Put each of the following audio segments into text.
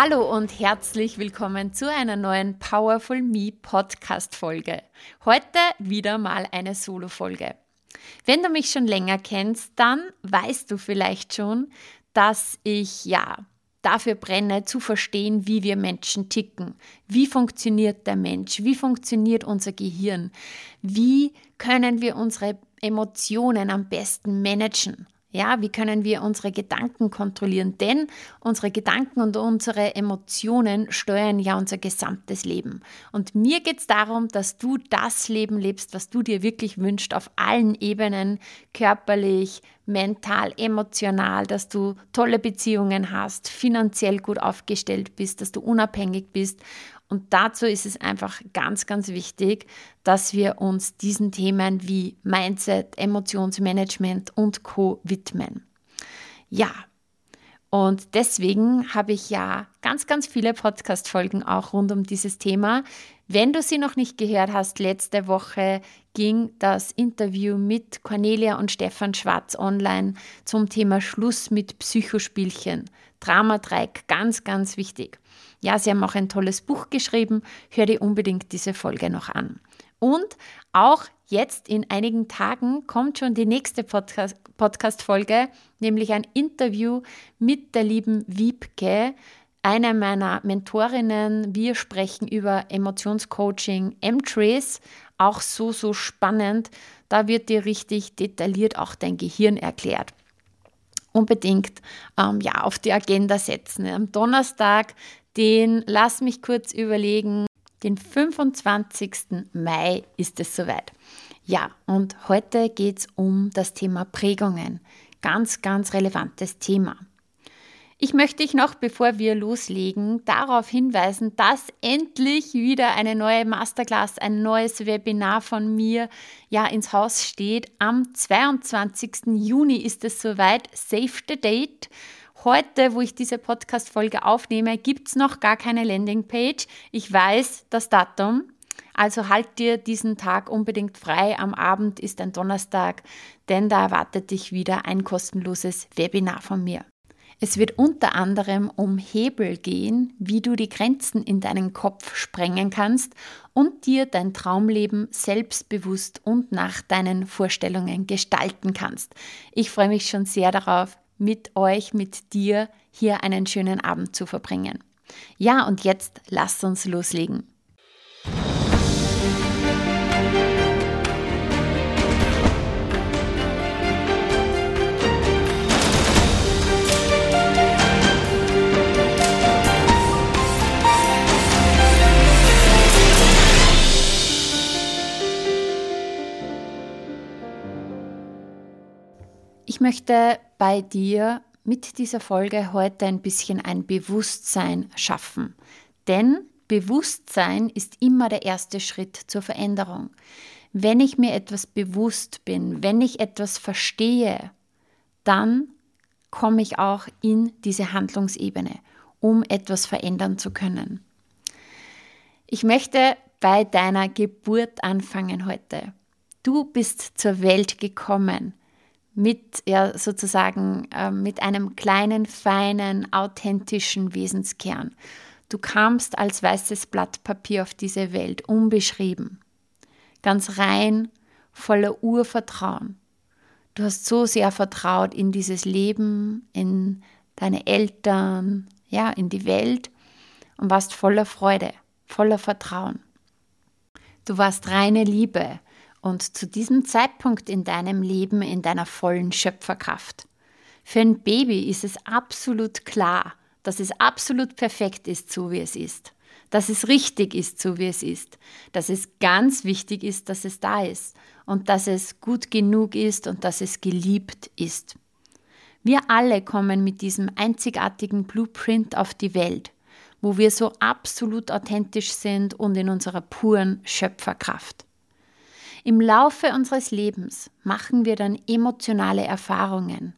Hallo und herzlich willkommen zu einer neuen Powerful Me Podcast Folge. Heute wieder mal eine Solo Folge. Wenn du mich schon länger kennst, dann weißt du vielleicht schon, dass ich ja dafür brenne, zu verstehen, wie wir Menschen ticken. Wie funktioniert der Mensch? Wie funktioniert unser Gehirn? Wie können wir unsere Emotionen am besten managen? Ja, wie können wir unsere Gedanken kontrollieren? Denn unsere Gedanken und unsere Emotionen steuern ja unser gesamtes Leben. Und mir geht es darum, dass du das Leben lebst, was du dir wirklich wünschst, auf allen Ebenen, körperlich, mental, emotional, dass du tolle Beziehungen hast, finanziell gut aufgestellt bist, dass du unabhängig bist und dazu ist es einfach ganz, ganz wichtig, dass wir uns diesen Themen wie Mindset, Emotionsmanagement und Co widmen. Ja, und deswegen habe ich ja ganz, ganz viele Podcast-Folgen auch rund um dieses Thema. Wenn du sie noch nicht gehört hast, letzte Woche ging das Interview mit Cornelia und Stefan Schwarz online zum Thema Schluss mit Psychospielchen. Dramadreieck, ganz, ganz wichtig. Ja, sie haben auch ein tolles Buch geschrieben. Hör dir unbedingt diese Folge noch an. Und auch jetzt in einigen Tagen kommt schon die nächste Podcast-Folge, nämlich ein Interview mit der lieben Wiebke, einer meiner Mentorinnen. Wir sprechen über Emotionscoaching, M-Trace, auch so, so spannend. Da wird dir richtig detailliert auch dein Gehirn erklärt unbedingt ähm, ja, auf die Agenda setzen. Am Donnerstag, den lass mich kurz überlegen, den 25. Mai ist es soweit. Ja, und heute geht es um das Thema Prägungen. Ganz, ganz relevantes Thema. Ich möchte dich noch, bevor wir loslegen, darauf hinweisen, dass endlich wieder eine neue Masterclass, ein neues Webinar von mir ja ins Haus steht. Am 22. Juni ist es soweit. Save the date. Heute, wo ich diese Podcast-Folge aufnehme, gibt es noch gar keine Landingpage. Ich weiß das Datum. Also halt dir diesen Tag unbedingt frei. Am Abend ist ein Donnerstag, denn da erwartet dich wieder ein kostenloses Webinar von mir. Es wird unter anderem um Hebel gehen, wie du die Grenzen in deinen Kopf sprengen kannst und dir dein Traumleben selbstbewusst und nach deinen Vorstellungen gestalten kannst. Ich freue mich schon sehr darauf, mit euch, mit dir hier einen schönen Abend zu verbringen. Ja, und jetzt lasst uns loslegen. Ich möchte bei dir mit dieser Folge heute ein bisschen ein Bewusstsein schaffen. Denn Bewusstsein ist immer der erste Schritt zur Veränderung. Wenn ich mir etwas bewusst bin, wenn ich etwas verstehe, dann komme ich auch in diese Handlungsebene, um etwas verändern zu können. Ich möchte bei deiner Geburt anfangen heute. Du bist zur Welt gekommen mit ja sozusagen äh, mit einem kleinen, feinen, authentischen Wesenskern. Du kamst als weißes Blatt Papier auf diese Welt, unbeschrieben, ganz rein, voller Urvertrauen. Du hast so sehr vertraut in dieses Leben, in deine Eltern, ja, in die Welt und warst voller Freude, voller Vertrauen. Du warst reine Liebe, und zu diesem Zeitpunkt in deinem Leben in deiner vollen Schöpferkraft. Für ein Baby ist es absolut klar, dass es absolut perfekt ist, so wie es ist. Dass es richtig ist, so wie es ist. Dass es ganz wichtig ist, dass es da ist. Und dass es gut genug ist und dass es geliebt ist. Wir alle kommen mit diesem einzigartigen Blueprint auf die Welt. wo wir so absolut authentisch sind und in unserer puren Schöpferkraft. Im Laufe unseres Lebens machen wir dann emotionale Erfahrungen.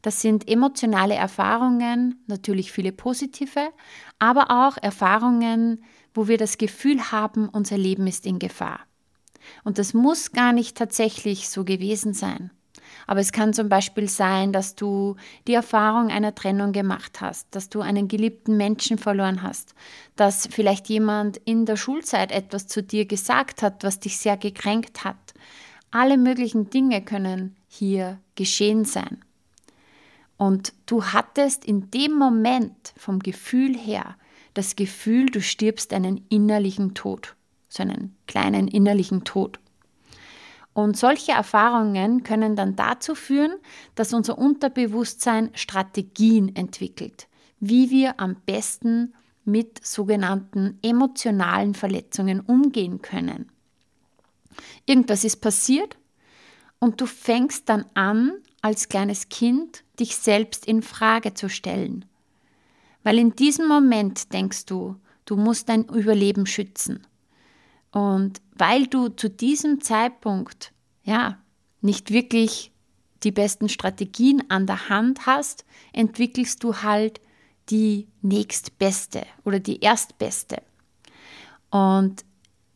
Das sind emotionale Erfahrungen, natürlich viele positive, aber auch Erfahrungen, wo wir das Gefühl haben, unser Leben ist in Gefahr. Und das muss gar nicht tatsächlich so gewesen sein. Aber es kann zum Beispiel sein, dass du die Erfahrung einer Trennung gemacht hast, dass du einen geliebten Menschen verloren hast, dass vielleicht jemand in der Schulzeit etwas zu dir gesagt hat, was dich sehr gekränkt hat. Alle möglichen Dinge können hier geschehen sein. Und du hattest in dem Moment vom Gefühl her das Gefühl, du stirbst einen innerlichen Tod, so einen kleinen innerlichen Tod. Und solche Erfahrungen können dann dazu führen, dass unser Unterbewusstsein Strategien entwickelt, wie wir am besten mit sogenannten emotionalen Verletzungen umgehen können. Irgendwas ist passiert und du fängst dann an, als kleines Kind dich selbst in Frage zu stellen. Weil in diesem Moment denkst du, du musst dein Überleben schützen. Und weil du zu diesem Zeitpunkt ja nicht wirklich die besten Strategien an der Hand hast, entwickelst du halt die nächstbeste oder die erstbeste. Und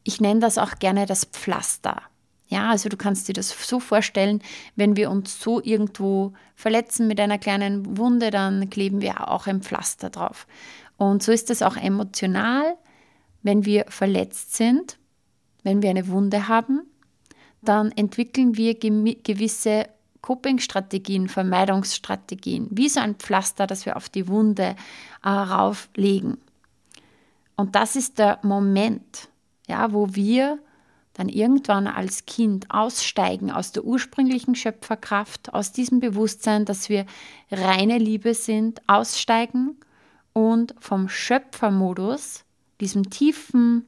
ich nenne das auch gerne das Pflaster. Ja, also du kannst dir das so vorstellen, wenn wir uns so irgendwo verletzen mit einer kleinen Wunde, dann kleben wir auch ein Pflaster drauf. Und so ist es auch emotional, wenn wir verletzt sind, wenn wir eine Wunde haben, dann entwickeln wir gewisse Coping-Strategien, Vermeidungsstrategien, wie so ein Pflaster, das wir auf die Wunde äh, rauflegen. Und das ist der Moment, ja, wo wir dann irgendwann als Kind aussteigen aus der ursprünglichen Schöpferkraft, aus diesem Bewusstsein, dass wir reine Liebe sind, aussteigen und vom Schöpfermodus, diesem tiefen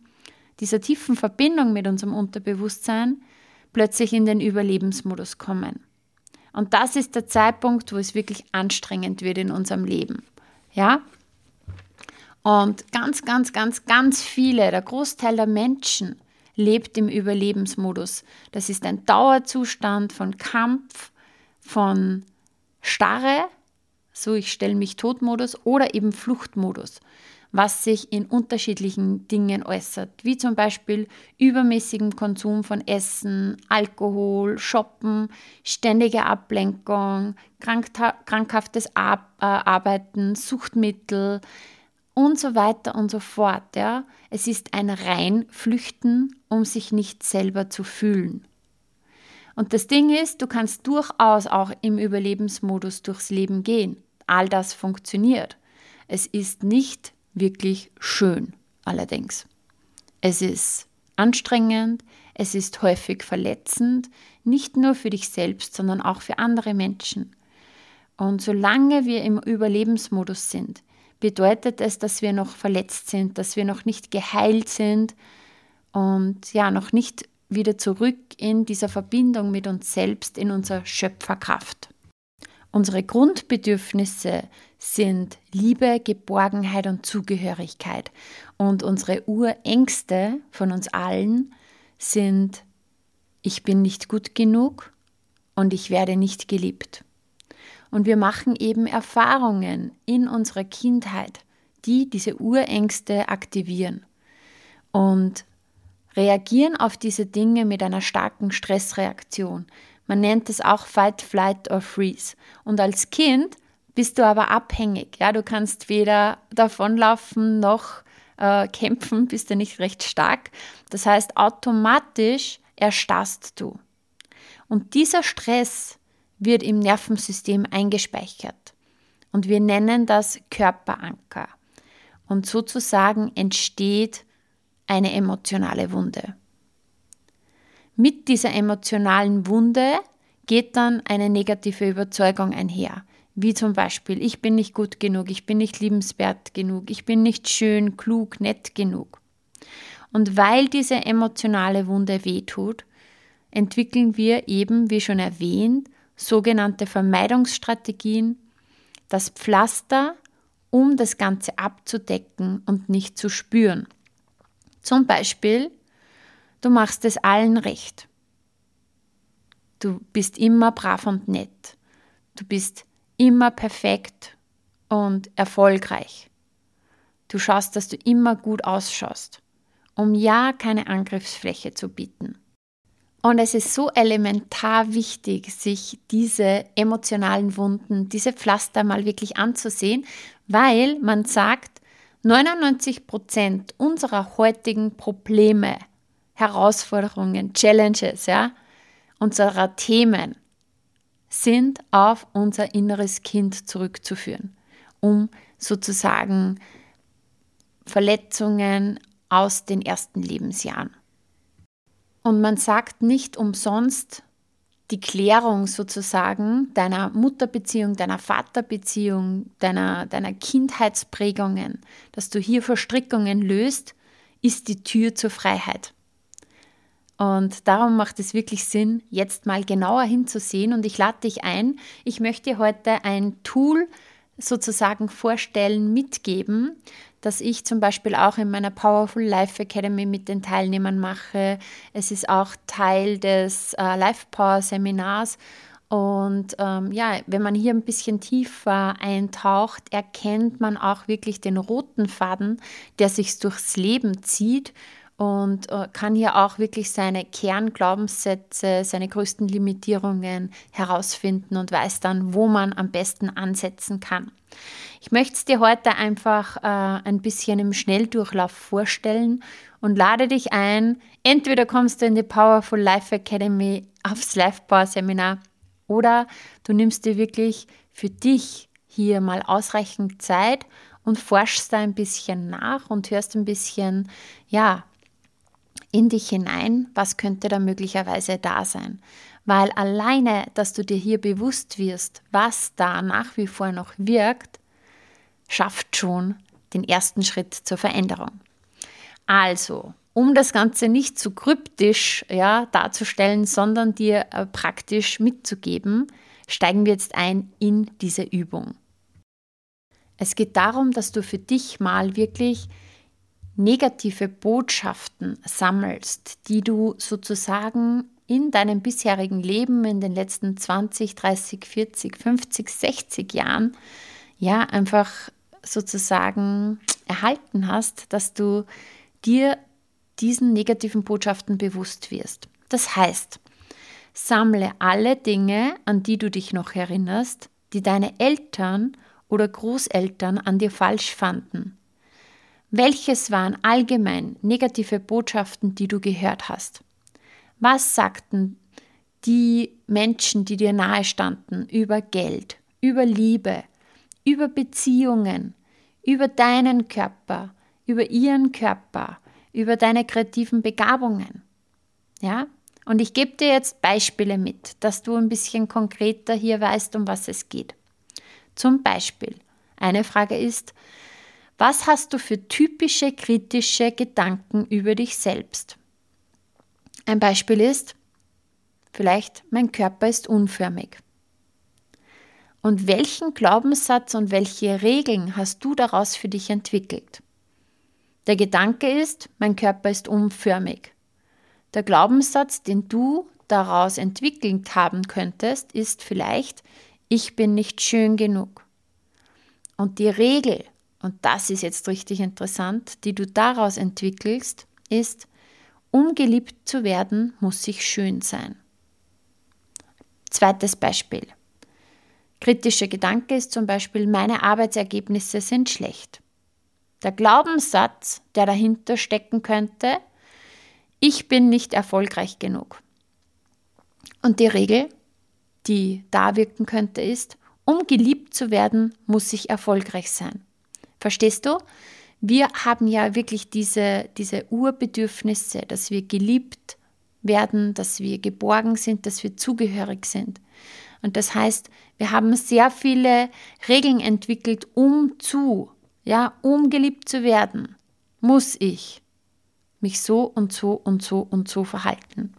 dieser tiefen Verbindung mit unserem Unterbewusstsein plötzlich in den Überlebensmodus kommen. Und das ist der Zeitpunkt, wo es wirklich anstrengend wird in unserem Leben. Ja? Und ganz, ganz, ganz, ganz viele, der Großteil der Menschen lebt im Überlebensmodus. Das ist ein Dauerzustand von Kampf, von Starre, so ich stelle mich Todmodus oder eben Fluchtmodus was sich in unterschiedlichen Dingen äußert, wie zum Beispiel übermäßigem Konsum von Essen, Alkohol, Shoppen, ständige Ablenkung, krankhaftes äh, Arbeiten, Suchtmittel und so weiter und so fort. Ja. Es ist ein Reinflüchten, um sich nicht selber zu fühlen. Und das Ding ist, du kannst durchaus auch im Überlebensmodus durchs Leben gehen. All das funktioniert. Es ist nicht wirklich schön allerdings. Es ist anstrengend, es ist häufig verletzend, nicht nur für dich selbst, sondern auch für andere Menschen. Und solange wir im Überlebensmodus sind, bedeutet es, dass wir noch verletzt sind, dass wir noch nicht geheilt sind und ja, noch nicht wieder zurück in dieser Verbindung mit uns selbst, in unserer Schöpferkraft. Unsere Grundbedürfnisse sind Liebe, Geborgenheit und Zugehörigkeit. Und unsere Urängste von uns allen sind, ich bin nicht gut genug und ich werde nicht geliebt. Und wir machen eben Erfahrungen in unserer Kindheit, die diese Urängste aktivieren und reagieren auf diese Dinge mit einer starken Stressreaktion, man nennt es auch Fight, Flight or Freeze. Und als Kind bist du aber abhängig. Ja, du kannst weder davonlaufen noch äh, kämpfen, bist du nicht recht stark. Das heißt, automatisch erstarrst du. Und dieser Stress wird im Nervensystem eingespeichert. Und wir nennen das Körperanker. Und sozusagen entsteht eine emotionale Wunde. Mit dieser emotionalen Wunde geht dann eine negative Überzeugung einher, wie zum Beispiel, ich bin nicht gut genug, ich bin nicht liebenswert genug, ich bin nicht schön, klug, nett genug. Und weil diese emotionale Wunde wehtut, entwickeln wir eben, wie schon erwähnt, sogenannte Vermeidungsstrategien, das Pflaster, um das Ganze abzudecken und nicht zu spüren. Zum Beispiel, du machst es allen recht. Du bist immer brav und nett. Du bist immer perfekt und erfolgreich. Du schaust, dass du immer gut ausschaust, um ja keine Angriffsfläche zu bieten. Und es ist so elementar wichtig, sich diese emotionalen Wunden, diese Pflaster mal wirklich anzusehen, weil man sagt, 99 Prozent unserer heutigen Probleme, Herausforderungen, Challenges, ja, unserer Themen sind auf unser inneres Kind zurückzuführen, um sozusagen Verletzungen aus den ersten Lebensjahren. Und man sagt nicht umsonst, die Klärung sozusagen deiner Mutterbeziehung, deiner Vaterbeziehung, deiner, deiner Kindheitsprägungen, dass du hier Verstrickungen löst, ist die Tür zur Freiheit. Und darum macht es wirklich Sinn, jetzt mal genauer hinzusehen. Und ich lade dich ein, ich möchte heute ein Tool sozusagen vorstellen, mitgeben, das ich zum Beispiel auch in meiner Powerful Life Academy mit den Teilnehmern mache. Es ist auch Teil des äh, Life Power Seminars. Und ähm, ja, wenn man hier ein bisschen tiefer eintaucht, erkennt man auch wirklich den roten Faden, der sich durchs Leben zieht und äh, kann hier auch wirklich seine Kernglaubenssätze, seine größten Limitierungen herausfinden und weiß dann, wo man am besten ansetzen kann. Ich möchte es dir heute einfach äh, ein bisschen im Schnelldurchlauf vorstellen und lade dich ein. Entweder kommst du in die Powerful Life Academy aufs Life Power Seminar oder du nimmst dir wirklich für dich hier mal ausreichend Zeit und forschst da ein bisschen nach und hörst ein bisschen, ja, in dich hinein, was könnte da möglicherweise da sein. Weil alleine, dass du dir hier bewusst wirst, was da nach wie vor noch wirkt, schafft schon den ersten Schritt zur Veränderung. Also, um das Ganze nicht zu kryptisch ja, darzustellen, sondern dir äh, praktisch mitzugeben, steigen wir jetzt ein in diese Übung. Es geht darum, dass du für dich mal wirklich negative Botschaften sammelst, die du sozusagen in deinem bisherigen Leben in den letzten 20, 30, 40, 50, 60 Jahren ja einfach sozusagen erhalten hast, dass du dir diesen negativen Botschaften bewusst wirst. Das heißt, sammle alle Dinge, an die du dich noch erinnerst, die deine Eltern oder Großeltern an dir falsch fanden welches waren allgemein negative Botschaften, die du gehört hast? Was sagten die Menschen, die dir nahe standen, über Geld, über Liebe, über Beziehungen, über deinen Körper, über ihren Körper, über deine kreativen Begabungen? Ja? Und ich gebe dir jetzt Beispiele mit, dass du ein bisschen konkreter hier weißt, um was es geht. Zum Beispiel, eine Frage ist, was hast du für typische kritische Gedanken über dich selbst? Ein Beispiel ist, vielleicht mein Körper ist unförmig. Und welchen Glaubenssatz und welche Regeln hast du daraus für dich entwickelt? Der Gedanke ist, mein Körper ist unförmig. Der Glaubenssatz, den du daraus entwickelt haben könntest, ist vielleicht, ich bin nicht schön genug. Und die Regel, und das ist jetzt richtig interessant, die du daraus entwickelst, ist, um geliebt zu werden, muss ich schön sein. Zweites Beispiel. Kritischer Gedanke ist zum Beispiel, meine Arbeitsergebnisse sind schlecht. Der Glaubenssatz, der dahinter stecken könnte, ich bin nicht erfolgreich genug. Und die Regel, die da wirken könnte, ist, um geliebt zu werden, muss ich erfolgreich sein. Verstehst du? Wir haben ja wirklich diese, diese Urbedürfnisse, dass wir geliebt werden, dass wir geborgen sind, dass wir zugehörig sind. Und das heißt, wir haben sehr viele Regeln entwickelt, um zu, ja, um geliebt zu werden, muss ich mich so und so und so und so verhalten.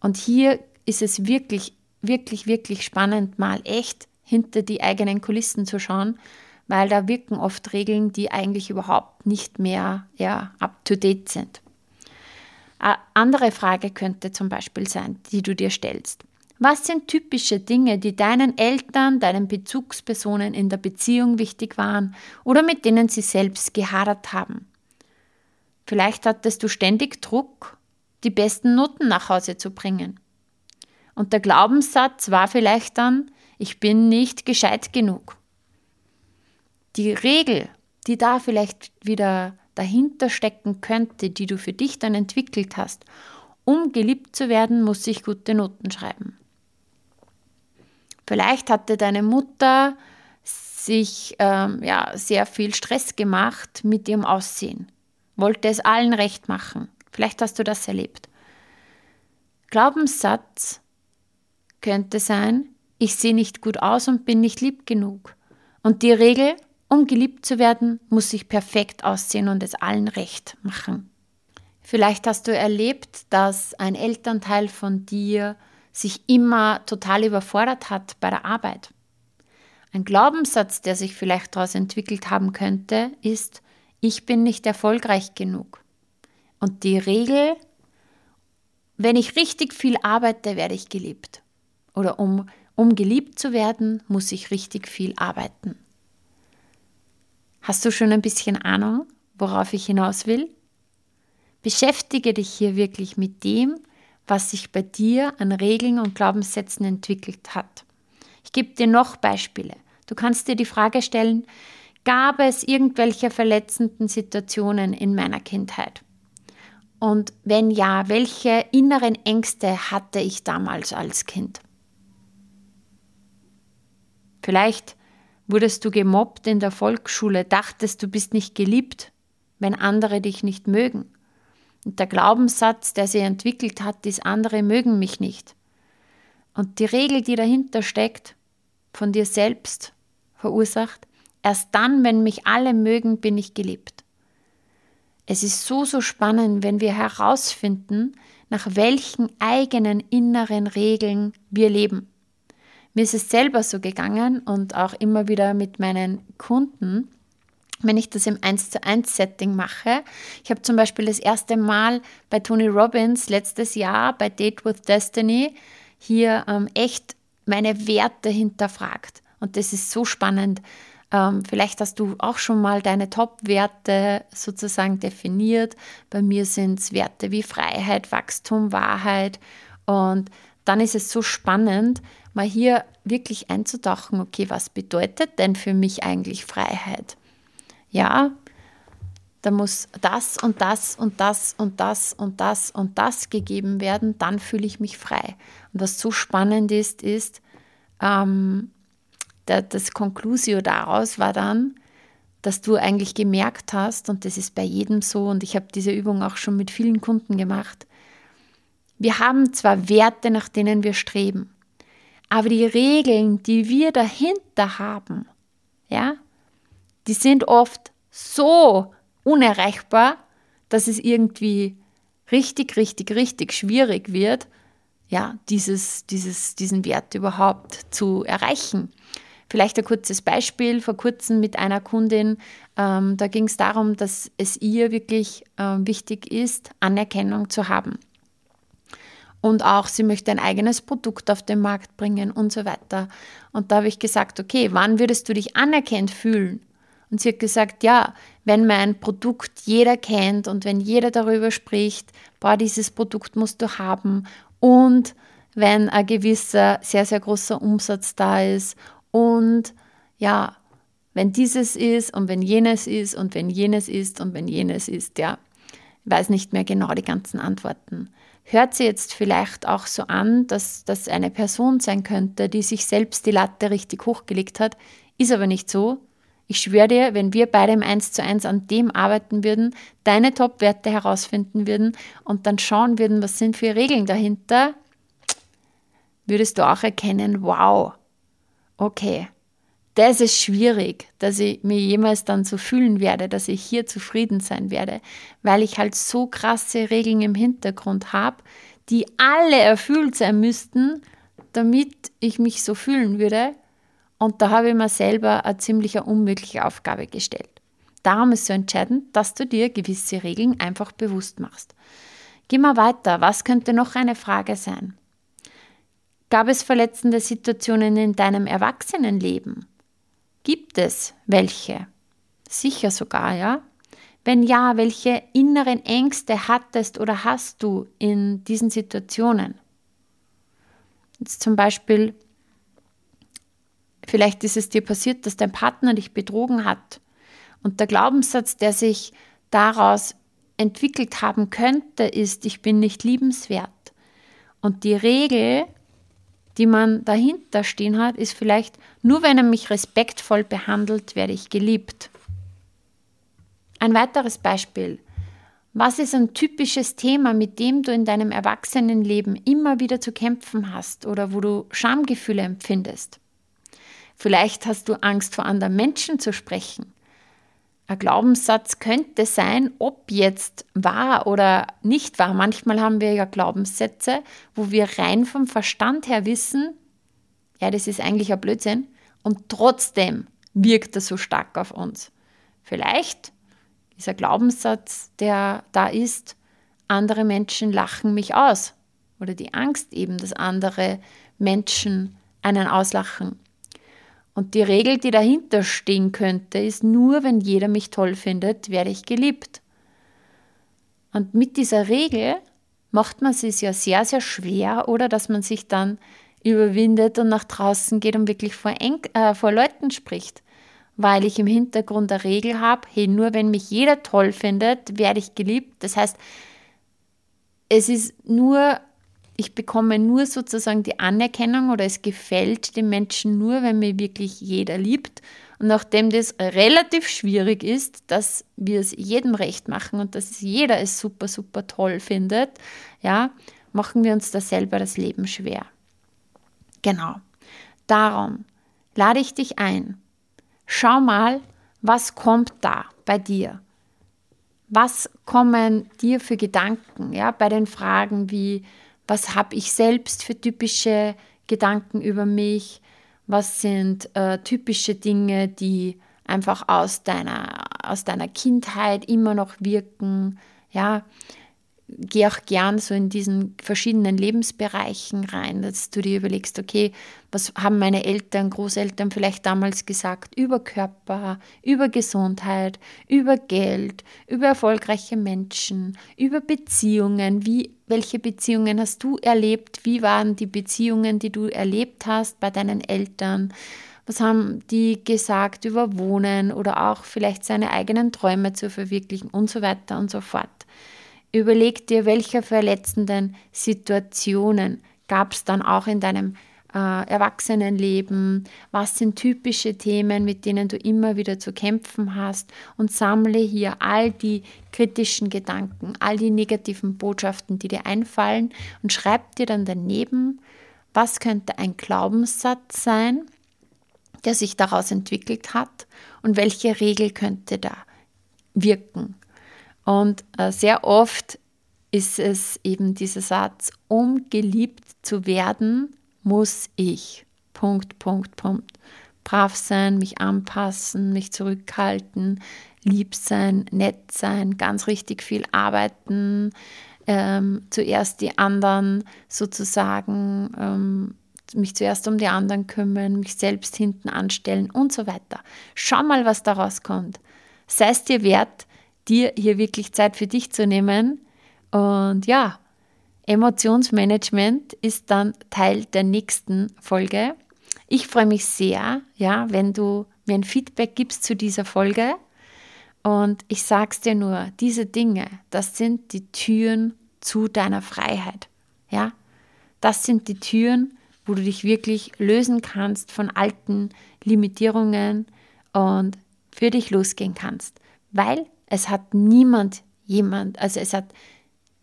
Und hier ist es wirklich, wirklich, wirklich spannend, mal echt hinter die eigenen Kulissen zu schauen weil da wirken oft Regeln, die eigentlich überhaupt nicht mehr ja, up-to-date sind. Eine andere Frage könnte zum Beispiel sein, die du dir stellst. Was sind typische Dinge, die deinen Eltern, deinen Bezugspersonen in der Beziehung wichtig waren oder mit denen sie selbst gehadert haben? Vielleicht hattest du ständig Druck, die besten Noten nach Hause zu bringen. Und der Glaubenssatz war vielleicht dann, ich bin nicht gescheit genug. Die Regel, die da vielleicht wieder dahinter stecken könnte, die du für dich dann entwickelt hast, um geliebt zu werden, muss ich gute Noten schreiben. Vielleicht hatte deine Mutter sich ähm, ja, sehr viel Stress gemacht mit ihrem Aussehen, wollte es allen recht machen. Vielleicht hast du das erlebt. Glaubenssatz könnte sein, ich sehe nicht gut aus und bin nicht lieb genug. Und die Regel, um geliebt zu werden, muss ich perfekt aussehen und es allen recht machen. Vielleicht hast du erlebt, dass ein Elternteil von dir sich immer total überfordert hat bei der Arbeit. Ein Glaubenssatz, der sich vielleicht daraus entwickelt haben könnte, ist, ich bin nicht erfolgreich genug. Und die Regel, wenn ich richtig viel arbeite, werde ich geliebt. Oder um, um geliebt zu werden, muss ich richtig viel arbeiten. Hast du schon ein bisschen Ahnung, worauf ich hinaus will? Beschäftige dich hier wirklich mit dem, was sich bei dir an Regeln und Glaubenssätzen entwickelt hat. Ich gebe dir noch Beispiele. Du kannst dir die Frage stellen, gab es irgendwelche verletzenden Situationen in meiner Kindheit? Und wenn ja, welche inneren Ängste hatte ich damals als Kind? Vielleicht wurdest du gemobbt in der Volksschule, dachtest du bist nicht geliebt, wenn andere dich nicht mögen. Und der Glaubenssatz, der sie entwickelt hat, ist, andere mögen mich nicht. Und die Regel, die dahinter steckt, von dir selbst verursacht, erst dann, wenn mich alle mögen, bin ich geliebt. Es ist so, so spannend, wenn wir herausfinden, nach welchen eigenen inneren Regeln wir leben. Mir ist es selber so gegangen und auch immer wieder mit meinen Kunden, wenn ich das im 1 zu 1 Setting mache. Ich habe zum Beispiel das erste Mal bei Tony Robbins letztes Jahr bei Date with Destiny hier ähm, echt meine Werte hinterfragt. Und das ist so spannend. Ähm, vielleicht hast du auch schon mal deine Top-Werte sozusagen definiert. Bei mir sind es Werte wie Freiheit, Wachstum, Wahrheit. Und dann ist es so spannend, mal hier wirklich einzutauchen, okay, was bedeutet denn für mich eigentlich Freiheit? ja, da muss das und das und das und das und das und das gegeben werden, dann fühle ich mich frei. Und was so spannend ist, ist, ähm, der, das Conclusio daraus war dann, dass du eigentlich gemerkt hast, und das ist bei jedem so, und ich habe diese Übung auch schon mit vielen Kunden gemacht, wir haben zwar Werte, nach denen wir streben, aber die Regeln, die wir dahinter haben, ja, die sind oft so unerreichbar, dass es irgendwie richtig, richtig, richtig schwierig wird, ja, dieses, dieses, diesen Wert überhaupt zu erreichen. Vielleicht ein kurzes Beispiel vor kurzem mit einer Kundin. Ähm, da ging es darum, dass es ihr wirklich ähm, wichtig ist, Anerkennung zu haben. Und auch sie möchte ein eigenes Produkt auf den Markt bringen und so weiter. Und da habe ich gesagt, okay, wann würdest du dich anerkannt fühlen? Und sie hat gesagt, ja, wenn mein Produkt jeder kennt und wenn jeder darüber spricht, boah, dieses Produkt musst du haben und wenn ein gewisser, sehr, sehr großer Umsatz da ist und ja, wenn dieses ist und wenn jenes ist und wenn jenes ist und wenn jenes ist, ja, ich weiß nicht mehr genau die ganzen Antworten. Hört sie jetzt vielleicht auch so an, dass das eine Person sein könnte, die sich selbst die Latte richtig hochgelegt hat, ist aber nicht so, ich schwöre dir, wenn wir beide im 1 zu 1 an dem arbeiten würden, deine Top-Werte herausfinden würden und dann schauen würden, was sind für Regeln dahinter, würdest du auch erkennen, wow, okay, das ist schwierig, dass ich mir jemals dann so fühlen werde, dass ich hier zufrieden sein werde, weil ich halt so krasse Regeln im Hintergrund habe, die alle erfüllt sein müssten, damit ich mich so fühlen würde Und da habe ich mir selber eine ziemlich unmögliche Aufgabe gestellt. Darum ist so entscheidend, dass du dir gewisse Regeln einfach bewusst machst. Geh mal weiter. Was könnte noch eine Frage sein? Gab es verletzende Situationen in deinem Erwachsenenleben? Gibt es welche? Sicher sogar, ja? Wenn ja, welche inneren Ängste hattest oder hast du in diesen Situationen? Jetzt zum Beispiel, vielleicht ist es dir passiert, dass dein Partner dich betrogen hat. Und der Glaubenssatz, der sich daraus entwickelt haben könnte, ist, ich bin nicht liebenswert. Und die Regel, die man dahinter stehen hat, ist vielleicht, nur wenn er mich respektvoll behandelt, werde ich geliebt. Ein weiteres Beispiel. Was ist ein typisches Thema, mit dem du in deinem Erwachsenenleben immer wieder zu kämpfen hast oder wo du Schamgefühle empfindest? Vielleicht hast du Angst vor anderen Menschen zu sprechen. Ein Glaubenssatz könnte sein, ob jetzt wahr oder nicht wahr. Manchmal haben wir ja Glaubenssätze, wo wir rein vom Verstand her wissen, ja, das ist eigentlich ein Blödsinn und trotzdem wirkt er so stark auf uns. Vielleicht dieser Glaubenssatz, der da ist, andere Menschen lachen mich aus. Oder die Angst eben, dass andere Menschen einen auslachen. Und die Regel, die dahinter stehen könnte, ist nur, wenn jeder mich toll findet, werde ich geliebt. Und mit dieser Regel macht man es ja sehr, sehr schwer, oder dass man sich dann überwindet und nach draußen geht und wirklich vor, Eng äh, vor Leuten spricht weil ich im Hintergrund eine Regel habe, hey, nur wenn mich jeder toll findet, werde ich geliebt. Das heißt, es ist nur, ich bekomme nur sozusagen die Anerkennung oder es gefällt den Menschen nur, wenn mir wirklich jeder liebt. Und nachdem das relativ schwierig ist, dass wir es jedem recht machen und dass jeder es super, super toll findet, ja, machen wir uns da selber das Leben schwer. Genau. Darum lade ich dich ein, Schau mal, was kommt da bei dir? Was kommen dir für Gedanken, ja, bei den Fragen wie, was habe ich selbst für typische Gedanken über mich? Was sind äh, typische Dinge, die einfach aus deiner, aus deiner Kindheit immer noch wirken? Ja, geh auch gern so in diesen verschiedenen Lebensbereichen rein, dass du dir überlegst, okay, was haben meine Eltern, Großeltern vielleicht damals gesagt über Körper, über Gesundheit, über Geld, über erfolgreiche Menschen, über Beziehungen, wie welche Beziehungen hast du erlebt, wie waren die Beziehungen, die du erlebt hast bei deinen Eltern? Was haben die gesagt über Wohnen oder auch vielleicht seine eigenen Träume zu verwirklichen und so weiter und so fort. Überleg dir, welche verletzenden Situationen gab es dann auch in deinem äh, Erwachsenenleben, was sind typische Themen, mit denen du immer wieder zu kämpfen hast und sammle hier all die kritischen Gedanken, all die negativen Botschaften, die dir einfallen und schreib dir dann daneben, was könnte ein Glaubenssatz sein, der sich daraus entwickelt hat und welche Regel könnte da wirken. Und äh, sehr oft ist es eben dieser Satz, um geliebt zu werden, muss ich. Punkt, Punkt, Punkt. Brav sein, mich anpassen, mich zurückhalten, lieb sein, nett sein, ganz richtig viel arbeiten, ähm, zuerst die anderen sozusagen, ähm, mich zuerst um die anderen kümmern, mich selbst hinten anstellen und so weiter. Schau mal, was daraus kommt. Sei es dir wert, dir hier wirklich Zeit für dich zu nehmen. Und ja, Emotionsmanagement ist dann Teil der nächsten Folge. Ich freue mich sehr, ja, wenn du mir ein Feedback gibst zu dieser Folge. Und ich sag's dir nur, diese Dinge, das sind die Türen zu deiner Freiheit. Ja? Das sind die Türen, wo du dich wirklich lösen kannst von alten Limitierungen und für dich losgehen kannst. Weil es hat niemand jemand, also es hat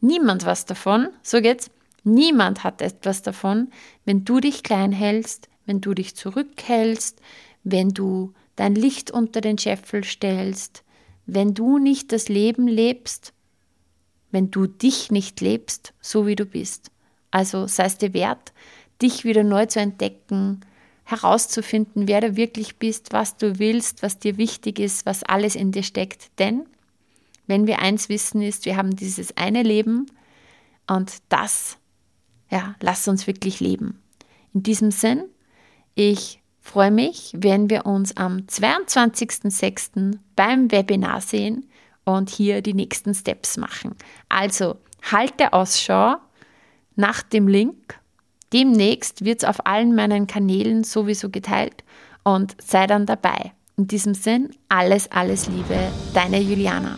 niemand was davon, so geht's, niemand hat etwas davon, wenn du dich klein hältst, wenn du dich zurückhältst, wenn du dein Licht unter den Scheffel stellst, wenn du nicht das Leben lebst, wenn du dich nicht lebst, so wie du bist. Also sei es dir wert, dich wieder neu zu entdecken, herauszufinden, wer du wirklich bist, was du willst, was dir wichtig ist, was alles in dir steckt. Denn wenn wir eins wissen, ist, wir haben dieses eine Leben und das, ja, lass uns wirklich leben. In diesem Sinn, ich freue mich, wenn wir uns am 22.06. beim Webinar sehen und hier die nächsten Steps machen. Also halte Ausschau nach dem Link Demnächst wird es auf allen meinen Kanälen sowieso geteilt und sei dann dabei. In diesem Sinn, alles, alles Liebe, deine Juliana.